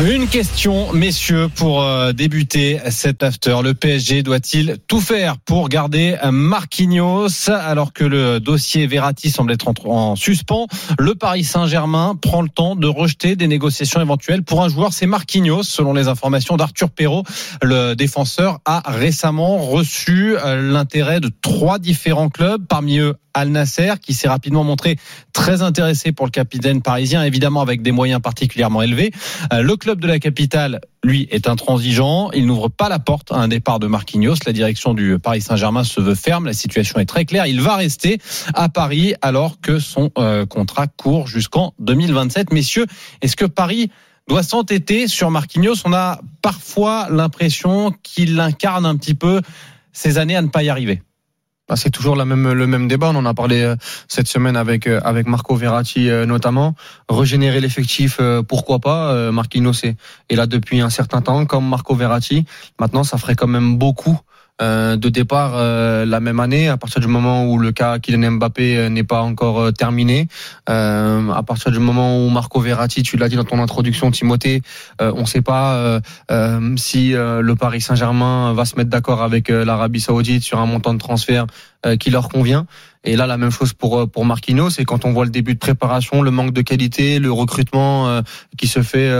Une question, messieurs, pour euh, débuter cet after. Le PSG doit-il tout faire pour garder Marquinhos alors que le dossier Verratti semble être en, en suspens? Le Paris Saint-Germain prend le temps de rejeter des négociations éventuelles pour un joueur. C'est Marquinhos, selon les informations d'Arthur Perrault. Le défenseur a récemment reçu euh, l'intérêt de trois différents clubs, parmi eux Al Nasser, qui s'est rapidement montré très intéressé pour le capitaine parisien, évidemment avec des moyens particulièrement élevés. Euh, Le club de la capitale, lui, est intransigeant. Il n'ouvre pas la porte à un départ de Marquinhos. La direction du Paris Saint-Germain se veut ferme. La situation est très claire. Il va rester à Paris alors que son euh, contrat court jusqu'en 2027. Messieurs, est-ce que Paris doit s'entêter sur Marquinhos? On a parfois l'impression qu'il incarne un petit peu ces années à ne pas y arriver. Bah, c'est toujours le même débat. On en a parlé euh, cette semaine avec, euh, avec Marco Verratti euh, notamment. Régénérer l'effectif, pourquoi pas Marquinhos est, est là depuis un certain temps, comme Marco Verratti. Maintenant, ça ferait quand même beaucoup de départ euh, la même année, à partir du moment où le cas Kylian Mbappé euh, n'est pas encore terminé, à partir du moment où Marco Verratti, tu l'as dit dans ton introduction, Timothée, on ne sait pas si le Paris Saint-Germain va se mettre d'accord avec l'Arabie Saoudite sur un montant de transfert qui leur convient. Et là, la même chose pour pour Marquinhos. Et quand on voit le début de préparation, le manque de qualité, le recrutement qui se fait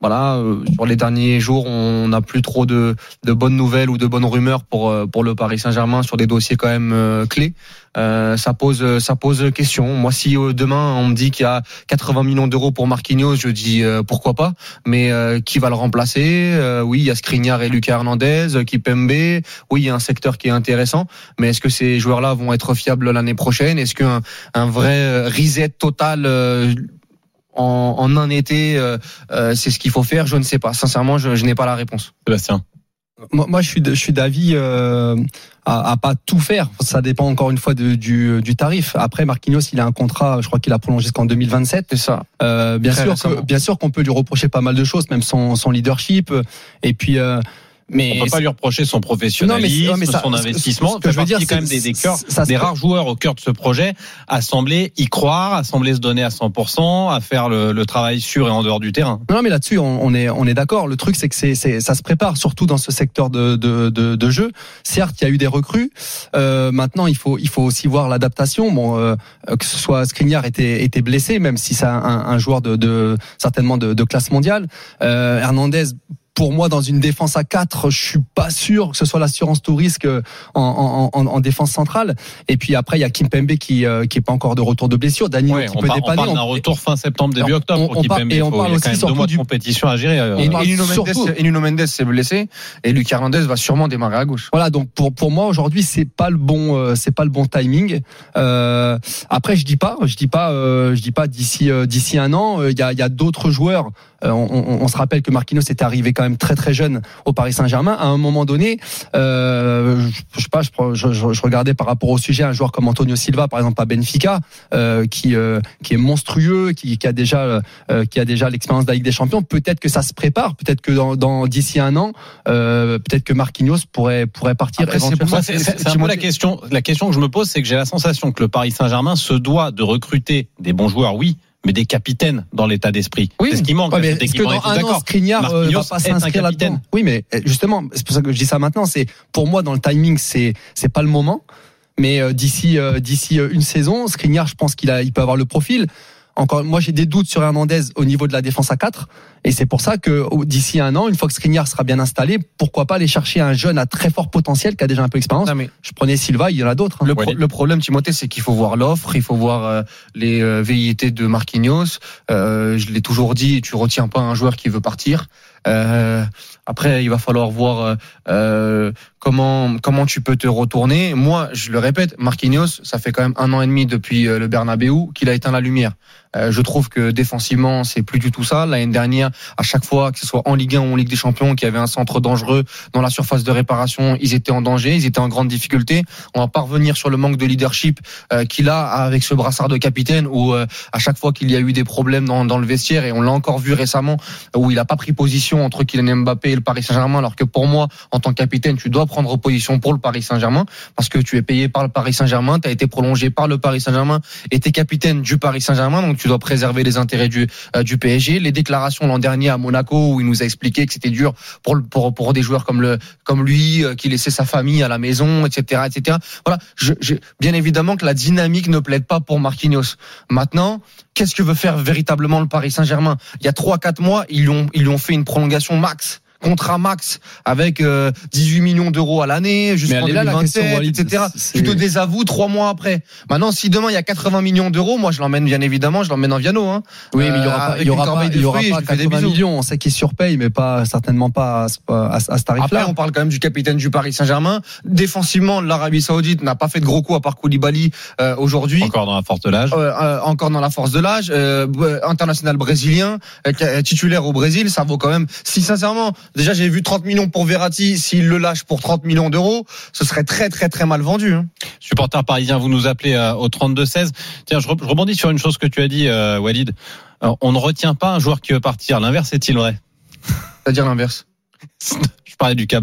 voilà, euh, sur les derniers jours, on n'a plus trop de, de, bonnes nouvelles ou de bonnes rumeurs pour euh, pour le Paris Saint-Germain sur des dossiers quand même euh, clés. ça pose ça pose question. Moi, si demain on me dit qu'il y a 80 millions d'euros pour Marquinhos, je dis pourquoi pas. Mais qui va le remplacer? Oui, il y a Skriniar et Lucas Hernandez, Kipembe. Oui, il y a un secteur qui est intéressant. Mais est-ce que ces joueurs-là vont être fiables l'année prochaine? Est-ce qu'un un vrai reset total en, un été, euh, euh, c'est ce qu'il faut faire Je ne sais pas. Sincèrement, je, n'ai pas la réponse. Sébastien. Moi, moi, je suis, je suis d'avis euh, à, pas tout faire. Ça dépend encore une fois du, du, tarif. Après, Marquinhos, il a un contrat, je crois qu'il a prolongé jusqu'en 2027. C'est ça. bien sûr, bien sûr qu'on peut lui reprocher pas mal de choses, même son, son leadership. Et puis. Mais on peut pas lui reprocher son professionnalisme, mais, son investissement. Ce que je veux dire, c'est quand même des, des, des rares joueurs au cœur de ce projet à sembler y croire, à sembler se donner à 100%, à faire le, le travail sûr et en dehors du terrain. Non, mais là-dessus, on, on, est on est d'accord. Le truc, c'est que c'est ça se prépare, surtout dans ce secteur de de, de, de jeu. Certes, il y a eu des recrues. Euh, maintenant, il faut il faut aussi voir l'adaptation. Bon, euh, que ce soit Skriniar était était blessé, même si c'est un, un, joueur de, de certainement de, de classe mondiale. Euh, Hernandez pour moi, dans une défense à 4, je suis pas sûr que ce soit l'assurance tout risque euh, en, en, en, défense centrale. Et puis après, il y a Kim Pembe qui euh, qui est pas encore de retour de blessure. Dani ouais, on, peut dépanner. On parle d'un retour fin septembre début octobre pour Kimpembe. Et on parle aussi surtout deux mois de compétition à gérer. Euh, et, Nuno Mendes s'est blessé et Lucas Hernandez va sûrement démarrer à gauche. Voilà, donc pour pour moi aujourd'hui, c'est pas le bon euh, c'est pas le bon timing. Euh, après, je dis pas, je dis pas, je dis pas d'ici d'ici un an, il y a il y a d'autres joueurs. On, on, on, se rappelle que Marquinhos était arrivé quand même très très jeune au Paris Saint-Germain. À un moment donné, euh, je, sais pas, je, je, regardais par rapport au sujet un joueur comme Antonio Silva, par exemple à Benfica, euh, qui euh, qui est monstrueux, qui, qui a déjà euh, qui a déjà l'expérience de la Ligue des Champions. Peut-être que ça se prépare, peut-être que dans, dans d'ici un an, euh, peut-être que Marquinhos pourrait pourrait partir. C'est un peu la question. La question que je me pose, c'est que j'ai la sensation que le Paris Saint-Germain se doit de recruter des bons joueurs, oui, mais des capitaines dans l'état d'esprit. Oui. C'est ce qui manque. Ouais, est-ce que dans un an, Skriniar euh, va pas s'inscrire là-dedans Oui, mais euh, justement, c'est pour ça que je dis ça maintenant. C'est pour moi dans le timing, c'est c'est pas le moment. Mais euh, d'ici d'ici une saison, Skriniar, je pense qu'il a, il peut avoir le profil encore, moi j'ai des doutes sur Hernandez au niveau de la défense à 4 et c'est pour ça que d'ici un an, une fois que Skriniar sera bien installé, pourquoi pas aller chercher un jeune à très fort potentiel qui a déjà un peu d'expérience. Je prenais Silva, il y en a d'autres. Hein. Le, problème, Timothée, c'est qu'il faut voir l'offre, il faut voir euh, les euh, velléités de Marquinhos. Euh, je l'ai toujours dit, tu retiens pas un joueur qui veut partir. Euh, après, il va falloir voir euh, euh, comment comment tu peux te retourner. Moi, je le répète, Marquinhos, ça fait quand même un an et demi depuis euh, le Bernabeu qu'il a éteint la lumière. Euh, je trouve que défensivement, c'est plus du tout ça. L'année dernière, à chaque fois, que ce soit en Ligue 1 ou en Ligue des Champions, qu'il y avait un centre dangereux dans la surface de réparation, ils étaient en danger, ils étaient en grande difficulté. On va pas revenir sur le manque de leadership euh, qu'il a avec ce brassard de capitaine, où euh, à chaque fois qu'il y a eu des problèmes dans, dans le vestiaire, et on l'a encore vu récemment, où il a pas pris position entre Kylian Mbappé et le Paris Saint-Germain, alors que pour moi, en tant que capitaine, tu dois prendre position pour le Paris Saint-Germain, parce que tu es payé par le Paris Saint-Germain, tu as été prolongé par le Paris Saint-Germain, et tu es capitaine du Paris Saint-Germain, donc tu dois préserver les intérêts du, euh, du PSG. Les déclarations l'an dernier à Monaco, où il nous a expliqué que c'était dur pour, pour, des joueurs comme, le, comme lui, euh, qui laissait sa famille à la maison, etc. etc. Voilà, bien évidemment que la dynamique ne plaide pas pour Marquinhos. Maintenant, qu'est-ce que veut faire véritablement le Paris Saint-Germain? Il y a 3-4 mois, ils lui ont, ils lui ont fait une prolongation max contrat max avec euh, 18 millions d'euros à l'année jusqu'en elle est là, la question, 2027, Walid. etc. Tu te désavoues trois mois après. Maintenant, si demain il y a 80 millions d'euros, moi je l'emmène bien évidemment, je l'emmène en Viano. Hein. Oui, mais il y Euh, aura pas, avec il y aura pas, il y aura pas je lui fais des 80 bisous. millions. On sait qu'il surpaye, mais pas certainement pas à, ce- à, ce Après, tarif-là. on parle quand même du capitaine du Paris Saint-Germain. Défensivement, l'Arabie Saoudite n'a pas fait de gros coups à part Koulibaly euh, aujourd'hui. Encore dans la force de l'âge. Euh, euh, encore dans la force de l'âge, euh, euh, international brésilien, euh, titulaire au Brésil, ça vaut quand même. Si sincèrement, déjà j'ai vu 30 millions pour Verratti, s'il le lâche pour 30 millions d'euros, ce serait très très très mal vendu. hein. Supporter parisien, vous nous appelez euh, au 32-16. Tiens, je, re- je rebondis sur une chose que tu as dit, euh, Walid. Euh, on ne retient pas un joueur qui veut partir. L'inverse est-il vrai? C'est-à-dire l'inverse. Je parlais du cas.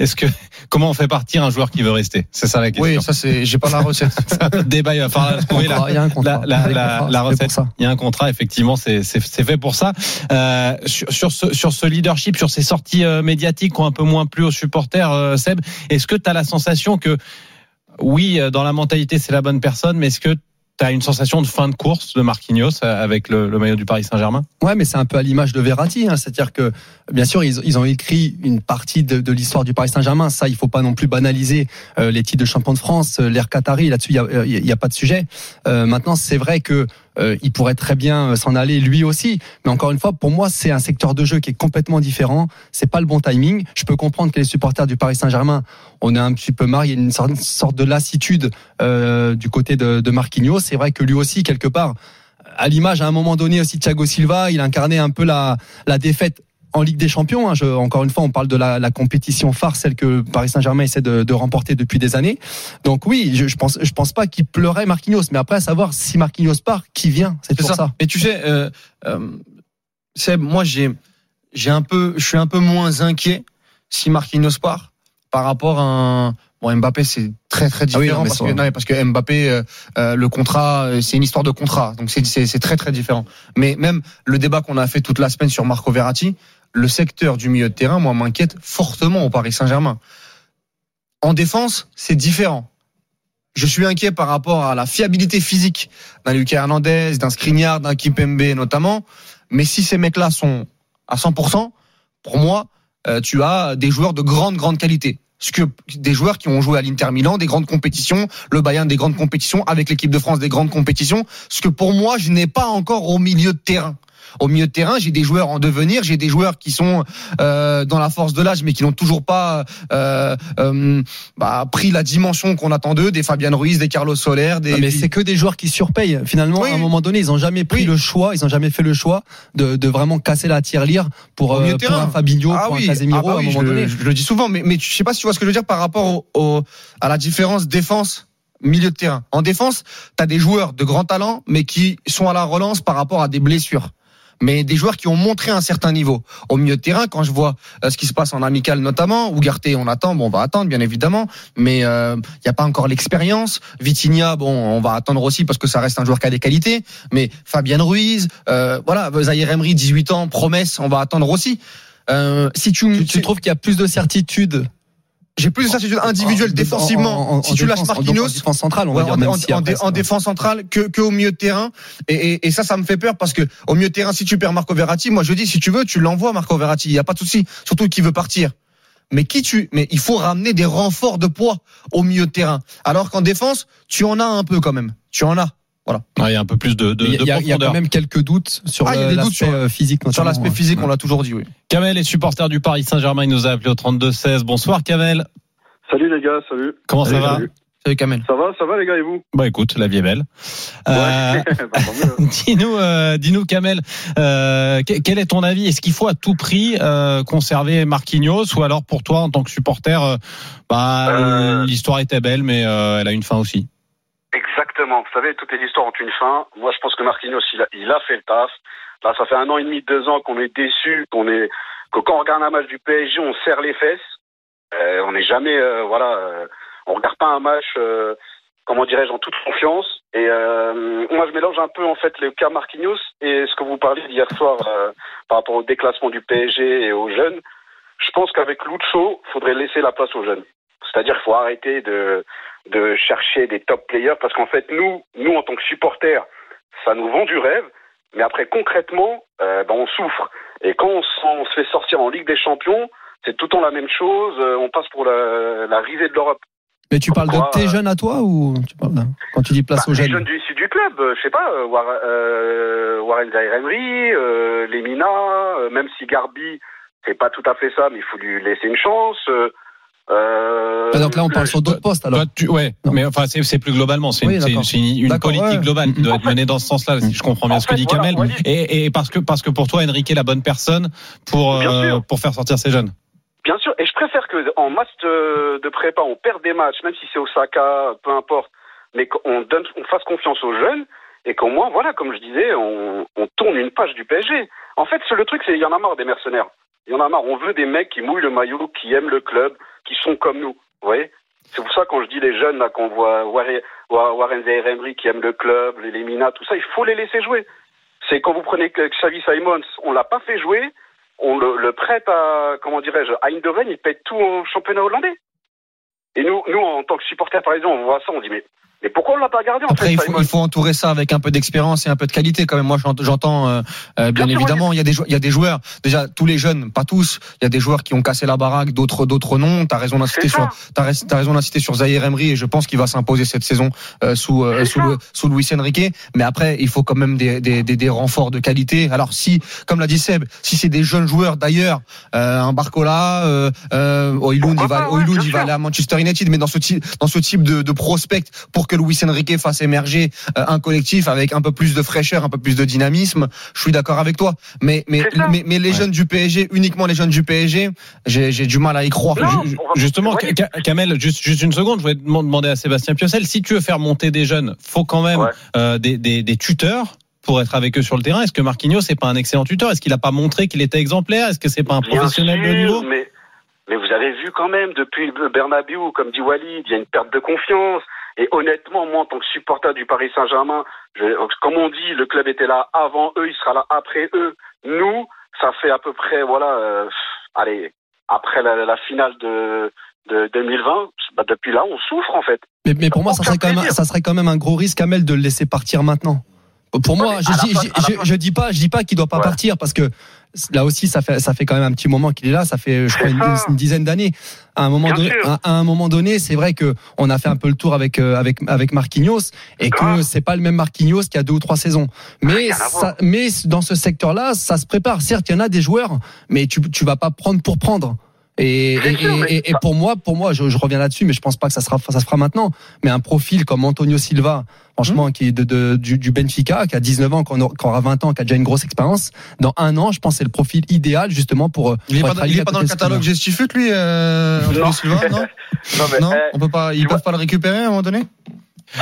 Est-ce que comment on fait partir un joueur qui veut rester? C'est ça la question. Oui, ça c'est, j'ai pas la recette. Débat. Il va falloir trouver. la- Il y a un contrat. la- recette. Il y a un contrat, effectivement, c'est fait pour ça. Euh, sur, sur ce, sur ce leadership, sur ces sorties euh, médiatiques qui ont un peu moins plu aux supporters, euh, Seb, est-ce que tu as la sensation que, oui, euh, dans la mentalité, c'est la bonne personne, mais est-ce que tu as une sensation de fin de course de Marquinhos euh, avec le, maillot du Paris Saint-Germain? Ouais, mais c'est un peu à l'image de Verratti. Hein. C'est-à-dire que, bien sûr, ils, ont écrit une partie de, l'histoire du Paris Saint-Germain. Ça, il faut pas non plus banaliser euh, les titres de champion de France, euh, l'ère Qatari. Là-dessus, il y a, y a pas de sujet. Maintenant, c'est vrai que euh, il pourrait très bien euh, s'en aller lui aussi. Mais encore une fois, pour moi, c'est un secteur de jeu qui est complètement différent. C'est pas le bon timing. Je peux comprendre que les supporters du Paris Saint-Germain, on est un petit peu marre. Il y a une sorte, de lassitude euh, du côté de, de Marquinhos. C'est vrai que lui aussi, quelque part, à l'image à un moment donné aussi Thiago Silva, il incarnait un peu la, la défaite en Ligue des Champions. hein. Je- encore une fois, on parle de la, la compétition phare, celle que Paris Saint-Germain essaie de, de remporter depuis des années. Donc oui, je, je pense, je pense pas qu'il pleurait Marquinhos, mais après à savoir si Marquinhos part, qui vient, c'est pour ça. Mais tu sais, euh, euh, Seb, moi j'ai, j'ai un peu, je suis un peu moins inquiet si Marquinhos part par rapport à un. Bon, Mbappé, c'est très très Ah oui, différent non, mais parce, ça- que, non, mais parce que Mbappé, euh, euh, le contrat, c'est une histoire de contrat, donc c'est très très différent. Mais même le débat qu'on a fait toute la semaine sur Marco Verratti, le secteur du milieu de terrain, moi, m'inquiète fortement au Paris Saint-Germain. En défense, c'est différent. Je suis inquiet par rapport à la fiabilité physique d'un Lucas Hernandez, d'un Skriniar, d'un Kipembe notamment. Mais si ces mecs-là sont à 100%, pour moi, euh, tu as des joueurs de grande, grande qualité. Ce que des joueurs qui ont joué à l'Inter Milan, des grandes compétitions, le Bayern des grandes compétitions, avec l'équipe de France des grandes compétitions. Ce que pour moi, je n'ai pas encore au milieu de terrain. Au milieu de terrain, j'ai des joueurs en devenir, j'ai des joueurs qui sont euh, dans la force de l'âge, mais qui n'ont toujours pas euh, euh, bah, pris la dimension qu'on attend d'eux, des Fabian Ruiz, des Carlos Soler, des. Non, mais c'est que des joueurs qui surpayent. Finalement, Oui. à un moment donné, ils ont jamais pris Oui. le choix, ils ont jamais fait le choix de, de vraiment casser la tirelire pour, euh, pour terrain. un Fabinho, Ah pour oui, un Casemiro ah bah à un oui, moment je, donné. le- je le dis souvent, mais, mais je sais pas si tu vois ce que je veux dire par rapport au, au- à la différence défense milieu de terrain. En défense, tu as des joueurs de grand talent, mais qui sont à la relance par rapport à des blessures. Mais des joueurs qui ont montré un certain niveau. Au milieu de terrain, quand je vois euh, ce qui se passe en amical notamment, Ougarté, on attend, bon, on va attendre bien évidemment, mais il euh, n'y a pas encore l'expérience. Vitinha, bon, on va attendre aussi parce que ça reste un joueur qui a des qualités. Mais Fabien Ruiz, euh, voilà, Zahir Emery, 18 ans, promesse, on va attendre aussi. Euh, si tu, Tu, tu trouves qu'il y a plus de certitude j'ai plus de certitude individuelle en- défensivement. en- en- si tu lâches défense- Marquinhos, en défense centrale, on va ouais, dire en, si après, défense centrale que, que au milieu de terrain. Et, et, et ça, ça me fait peur parce que au milieu de terrain, si tu perds Marco Verratti, moi je dis si tu veux, tu l'envoies Marco Verratti. Il y a pas de souci. Surtout qu'il veut partir. Mais qui tu Mais il faut ramener des renforts de poids au milieu de terrain. Alors qu'en défense, tu en as un peu quand même. Tu en as. Voilà. Il y a un peu plus de, de, Il y, a- de il y quand même quelques doutes sur Ah, l'aspect euh, physique. Sur l'aspect ouais. physique, on l'a toujours dit, oui. Kamel est supporter du Paris Saint-Germain. Il nous a appelé au 32-16. Bonsoir Kamel. Salut les gars, salut. Comment ça va salut. Salut Kamel. Ça va, ça va les gars et vous? Bah écoute, la vie est belle. Euh, Ouais. Bah, mieux. dis-nous, euh, dis-nous Kamel, euh, que- quel est ton avis? Est-ce qu'il faut à tout prix euh, conserver Marquinhos ou alors pour toi en tant que supporter, euh, bah Euh. l'histoire était belle mais euh, elle a une fin aussi? Exactement. Vous savez, toutes les histoires ont une fin. Moi, je pense que Marquinhos, il a, il a fait le taf. Là, ça fait un an et demi, deux ans qu'on est déçu, qu'on est, que quand on regarde un match du PSG, on serre les fesses. Euh, on n'est jamais, euh, voilà, euh, on regarde pas un match, euh, comment dirais-je, en toute confiance. Et euh, moi, je mélange un peu en fait le cas Marquinhos et ce que vous parliez d'hier soir euh, par rapport au déclassement du PSG et aux jeunes. Je pense qu'avec Lucho, faudrait laisser la place aux jeunes. C'est-à-dire qu'il faut arrêter de de chercher des top players parce qu'en fait nous nous en tant que supporters ça nous vend du rêve mais après concrètement euh, ben, on souffre. Et quand on, se- on se fait sortir en Ligue des Champions c'est tout le temps la même chose euh, on passe pour la, la risée de l'Europe. Mais tu parles de tes euh, jeunes à toi ou tu parles d'un- quand tu dis place Bah, aux les jeunes? jeunes du du club euh, je sais pas War- Warren euh, Lemina même si Garbi c'est pas tout à fait ça mais il faut lui laisser une chance euh, Ah, Donc là, on parle sur d'autres postes alors. Toi, tu, ouais, Non. mais enfin c'est c'est plus globalement, c'est Oui, une, c'est une- d'accord. c'est une, une D'accord, politique ouais. globale qui doit être menée dans ce sens-là. Si je comprends bien En ce que fait, dit voilà, Kamel, et, et parce que parce que pour toi Enrique est la bonne personne pour euh, pour faire sortir ces jeunes. Bien sûr, et je préfère que en match de, de prépa, on perd des matchs, même si c'est Osaka, peu importe, mais qu'on donne, on fasse confiance aux jeunes et qu'au moins, voilà, comme je disais, on, on tourne une page du PSG. En fait, c'est le truc, c'est il y en a marre des mercenaires. Il y en a marre. On veut des mecs qui mouillent le maillot, qui aiment le club, qui sont comme nous. Vous voyez C'est pour ça quand je dis les jeunes là, qu'on voit Warren Wa- Warren Zaïre-Emery qui aiment le club, les Lemina, tout ça, il faut les laisser jouer. C'est quand vous prenez Xavi Simons, on l'a pas fait jouer, on le, prête à, comment dirais-je, à il paie tout au championnat hollandais. Et nous, nous, en tant que supporters parisiens, on voit ça, on dit, mais, mais pourquoi on l'a pas gardé, en Après, fait, il faut, il faut entourer ça avec un peu d'expérience et un peu de qualité quand même. Moi, j'ent- j'entends, euh, euh, bien, évidemment, il y a des il y a des joueurs. Déjà, tous les jeunes, pas tous. Il y a des joueurs qui ont cassé la baraque, d'autres, d'autres non. T'as raison d'insister C'est sur, t'as rais- t'as raison d'insister sur Zahir Emery et je pense qu'il va s'imposer cette saison euh, sous euh, sous, le, sous Luis Enrique. Mais après, il faut quand même des, des, des, des renforts de qualité. Alors si, comme l'a dit Seb, si c'est des jeunes joueurs d'ailleurs, euh, un Barcola, euh, euh, Oilund, il va, ouais, Oilund, il va aller à Manchester United, mais dans ce type, dans ce type de, de prospect pour que Luis Enrique fasse émerger euh, un collectif avec un peu plus de fraîcheur, un peu plus de dynamisme. Je suis d'accord avec toi. Mais mais C'est mais, mais les Ouais. jeunes du PSG, uniquement les jeunes du PSG, j'ai j'ai du mal à y croire. Non, Justement. Ka- Kamel, juste, juste une seconde, je voulais dem- demander à Sébastien Piocel, si tu veux faire monter des jeunes, faut quand même Ouais. euh, des, des, des tuteurs pour être avec eux sur le terrain. Est-ce que Marquinhos n'est pas un excellent tuteur? Est-ce qu'il n'a pas montré qu'il était exemplaire? Est-ce que c'est pas un Bien professionnel de haut sûr, niveau? mais, mais vous avez vu quand même, depuis le Bernabeu, comme dit Walid, il y a une perte de confiance. Et honnêtement, moi, en tant que supporter du Paris Saint-Germain, comme on dit, le club était là avant eux, il sera là après eux. Nous, ça fait à peu près, voilà, euh, allez, après la, la finale de, de 2020, bah, depuis là, on souffre en fait. Mais, mais pour moi, ça serait, quand même, plaisir. ça serait quand même un gros risque, Amel, de le laisser partir maintenant. Pour moi, Ouais, je, dis- fin- je, à la je- fin- je dis pas, je dis pas qu'il doit pas Ouais. partir parce que là aussi, ça fait, ça fait quand même un petit moment qu'il est là. Ça fait, je crois, une, dizaine d'années. À un moment Bien donné, sûr. à, à un moment donné, c'est vrai que on a fait un peu le tour avec euh, avec avec Marquinhos et que c'est pas le même Marquinhos qu'il y a deux ou trois saisons. Mais ça, voir. mais dans ce secteur-là, ça se prépare. Certes, il y en a des joueurs, mais tu tu vas pas prendre pour prendre. Et, Bien et, sûr, mais- et- et pour moi, pour moi, je, je reviens là-dessus, mais je pense pas que ça sera, ça se fera maintenant. Mais un profil comme Antonio Silva, franchement, Mmh. qui est de, de- du, du Benfica, qui a 19 ans, qui aura- qui aura 20 ans, qui a déjà une grosse expérience, dans un an, je pense que c'est le profil idéal justement pour. Il est pour pas, être dans- il est pas dans le catalogue. Gestifut, lui, euh, Antonio Non. Silva, non Non, mais, Non, eh, on peut pas, ils peuvent vois- pas le récupérer à un moment donné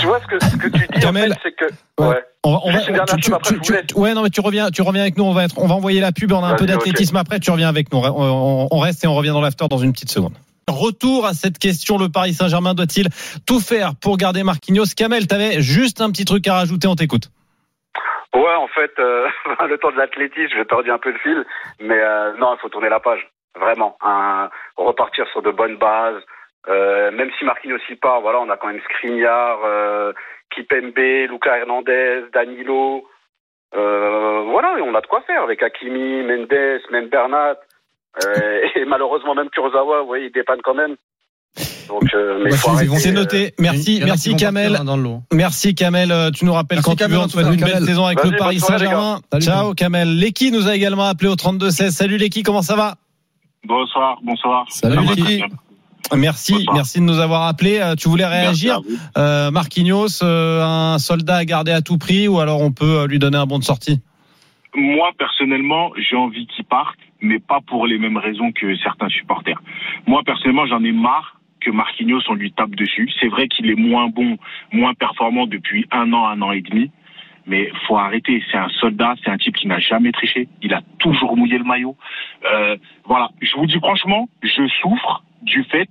tu vois ce que, ce que tu dis, Kamel. en fait, c'est que. Ouais. On on va, tu- après, tu- tu- tu- ouais, non, mais tu reviens, tu reviens avec nous. On va être, on va envoyer la pub. On a un peu d'athlétisme après. Tu reviens avec nous. On, on- on reste et on revient dans l'after dans une petite seconde. Retour à cette question. Le Paris Saint-Germain doit-il tout faire pour garder Marquinhos? Kamel, t'avais juste un petit truc à rajouter. On t'écoute. Ouais, en fait, euh, le temps de l'athlétisme, je tordu un peu le fil, mais euh, non, il faut tourner la page, vraiment. Repartir sur de bonnes bases. Euh, même si Marquinhos y part, voilà, on a quand même Skriniar, euh, Kipembe, Lucas Hernandez, Danilo. Euh, voilà, et on a de quoi faire avec Hakimi, Mendes, même Bernat. Euh, et malheureusement, même Kurzawa, vous voyez, il dépanne quand même. Donc, mais Bah, C'est euh, noté. Merci, merci Kamel. Merci Kamel, tu nous rappelles Merci, quand tu Kamel, veux, on en te tout souhaite cas. une belle saison avec le Paris Saint-Germain. Ciao Kamel. Leki nous a également appelé au 32-16. Salut Leki, comment ça va? Bonsoir, bonsoir. Salut, Leki. Merci, Bonsoir. merci de nous avoir appelé. Euh, Tu voulais réagir euh, Marquinhos, euh, un soldat à garder à tout prix ou alors on peut lui donner un bon de sortie? Moi, personnellement, j'ai envie qu'il parte, mais pas pour les mêmes raisons que certains supporters. Moi, personnellement, j'en ai marre que Marquinhos, on lui tape dessus. C'est vrai qu'il est moins bon, moins performant depuis un an, un an et demi. Mais faut arrêter. C'est un soldat, c'est un type qui n'a jamais triché. Il a toujours mouillé le maillot. Euh, voilà. Je vous dis franchement, je souffre du fait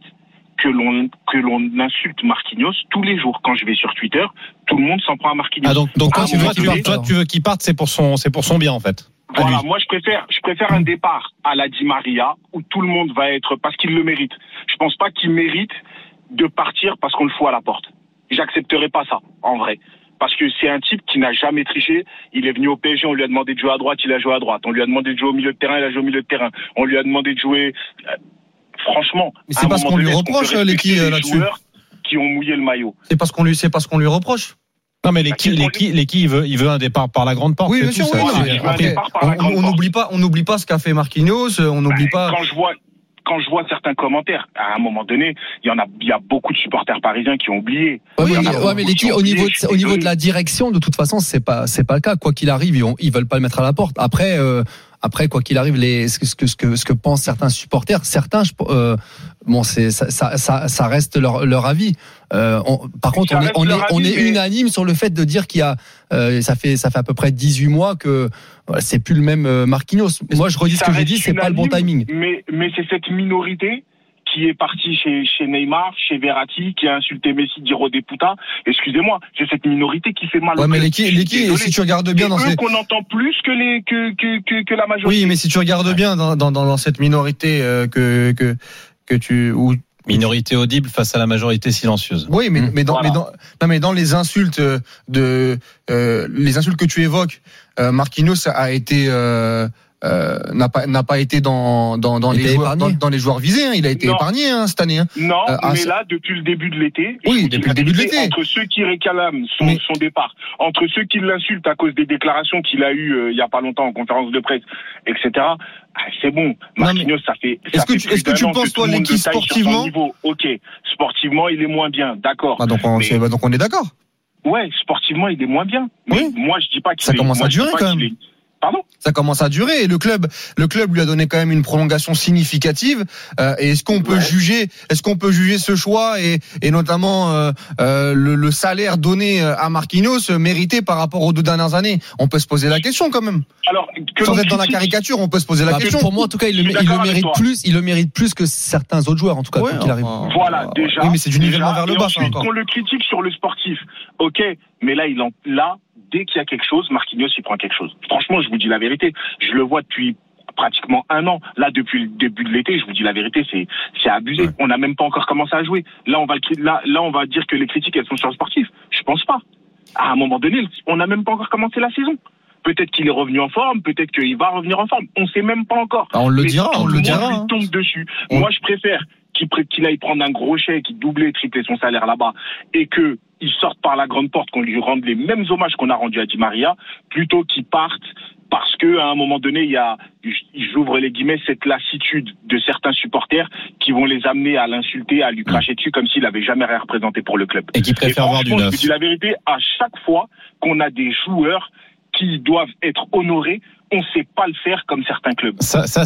que l'on que l'on insulte Marquinhos tous les jours. Quand je vais sur Twitter, tout le monde s'en prend à Marquinhos. Ah donc, donc toi, À un tu veux toi, tu veux qu'il parte, c'est pour son, c'est pour son bien en fait. Voilà, moi je préfère, je préfère un départ à la Di Maria où tout le monde va être parce qu'il le mérite. Je pense pas qu'il mérite de partir parce qu'on le fout à la porte. J'accepterai pas ça, en vrai. Parce que c'est un type qui n'a jamais triché. Il est venu au PSG, on lui a demandé de jouer à droite, il a joué à droite. On lui a demandé de jouer au milieu de terrain, il a joué au milieu de terrain. On lui a demandé de jouer. Euh, franchement. Mais c'est un pas ce moment qu'on lui reproche, peut respecter Leki, euh, les là-dessus joueurs qui ont mouillé le maillot. C'est parce qu'on lui, c'est parce qu'on lui reproche. Non mais les Bah, qui, les qui, les qui, il veut, il veut un départ par la grande porte. Oui, c'est bien sûr, oui, après, on- n'oublie pas, on n'oublie pas ce qu'a fait Marquinhos, on n'oublie pas. Quand je vois quand je vois certains commentaires, à un moment donné, il y en a, il y a beaucoup de supporters parisiens qui ont oublié. Ouais, Il y en mais, mais qui au niveau, de, au niveau de la direction, de toute façon, c'est pas, c'est pas le cas. Quoi qu'il arrive, ils, ont- ils veulent pas le mettre à la porte. Après, euh, après, quoi qu'il arrive, les, ce que, ce que, ce que, ce que pensent certains supporters, certains, je- euh, bon, c'est, ça, ça, ça, ça reste leur, leur avis. Euh, on- par contre, on est, on est, on est mais- unanime sur le fait de dire qu'il y a, euh, ça fait, ça fait à peu près 18 mois que voilà, c'est plus le même euh, Marquinhos. Moi, je redis ce que j'ai dit, c'est pas le bon timing. Mais, mais c'est cette minorité qui est partie chez, chez Neymar, chez Verratti, qui a insulté Messi, Diro des. Excusez-moi, c'est cette minorité qui fait mal. Ouais, mais l'équipe, désolé. si tu regardes bien dans ces, qu'on entend plus que les que, que, que, que la majorité. oui, mais si tu regardes bien dans, dans, dans cette minorité euh, que, que, que tu, où, Minorité audible face à la majorité silencieuse. Oui, mais, Mmh. mais, dans, Voilà. mais, dans, non, mais dans les insultes euh, de euh, les insultes que tu évoques, euh, Marquinhos a été euh, euh, n'a pas n'a pas été dans dans, dans les joueurs dans, les joueurs visés. hein. Il a été Non. épargné hein, cette année. hein. Non, Euh, ah, mais là, depuis le début de l'été, Oui, depuis le début de l'été. Entre ceux qui réclament son, Mais- son départ, entre ceux qui l'insultent à cause des déclarations qu'il a eues euh, il y a pas longtemps en conférence de presse, etc. ah, c'est bon. Marquinhos, ça fait. Est-ce que est-ce que tu penses, toi, l'équipe sportivement. Ok, sportivement, il est moins bien, d'accord. Bah, donc on, Mais- bah, donc on est d'accord. Ouais, sportivement, il est moins bien. Mais Oui. moi, je dis pas qu'il Ça est- commence moi, à durer, quand même. est- Pardon Ça commence à durer et le club le club lui a donné quand même une prolongation significative. Euh, et est-ce qu'on peut Ouais. juger est-ce qu'on peut juger ce choix et, et notamment euh, euh, le, le salaire donné euh, à Marquinhos mérité par rapport aux deux dernières années? On peut se poser la question quand même. Alors, que Sans être dans la caricature, on peut se poser la Bah, question. pour moi, en tout cas, il le, il mérite toi. plus, il le mérite plus que certains autres joueurs, en tout cas, Ouais, qu'il arrive. Voilà, déjà. Oui, mais c'est du nivellement vers le bas, ça ensuite, encore. qu'on le critique sur le sportif. Ok, mais là, il en, là, dès qu'il y a quelque chose, Marquinhos, il prend quelque chose. Franchement, je vous dis la vérité. Je le vois depuis pratiquement un an. Là, depuis le début de l'été, je vous dis la vérité, c'est, c'est abusé. On n'a même pas encore commencé à jouer. Là, on va le, cri- là, là, on va dire que les critiques, elles sont sur le sportif. Je pense pas. À un moment donné, on n'a même pas encore commencé la saison. Peut-être qu'il est revenu en forme, peut-être qu'il va revenir en forme. On sait même pas encore. Bah, on le Mais dira, on le dira. hein. tombe dessus. On- Moi, je préfère qu'il aille prendre un gros chèque, doubler, tripler son salaire là-bas, et que il sorte par la grande porte, qu'on lui rende les mêmes hommages qu'on a rendus à Di Maria, plutôt qu'il parte parce que à un moment donné, il y a, j'ouvre les guillemets, cette lassitude de certains supporters qui vont les amener à l'insulter, à lui cracher dessus comme s'il avait jamais rien représenté pour le club. Et qui préfère voir du je neuf. vous dis la vérité, à chaque fois qu'on a des joueurs qui doivent être honorés, on sait pas le faire comme certains clubs. Ça, c'est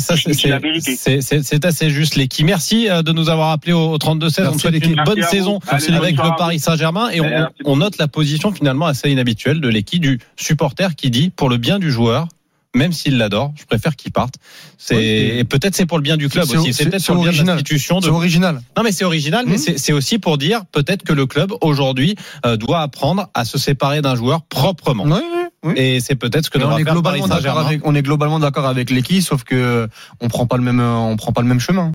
assez juste, Leki. Merci euh, de nous avoir appelé au, au 32-16. On Merci, te souhaite Leki. une bonne saison Allez, avec le Paris. Saint-Germain. Et on, on note la position finalement assez inhabituelle de Leki, du supporter qui dit, pour le bien du joueur, même s'il l'adore, je préfère qu'il parte. C'est et peut-être c'est pour le bien du club aussi. C'est peut-être pour le bien de original. l'institution. De... C'est original. Non, mais c'est original, mais Mhm. c'est aussi pour dire peut-être que le club aujourd'hui euh, doit apprendre à se séparer d'un joueur proprement. Oui, oui, oui. Et c'est peut-être ce que on est Paris globalement avec on est globalement d'accord avec l'équipe, sauf que on prend pas le même on prend pas le même chemin.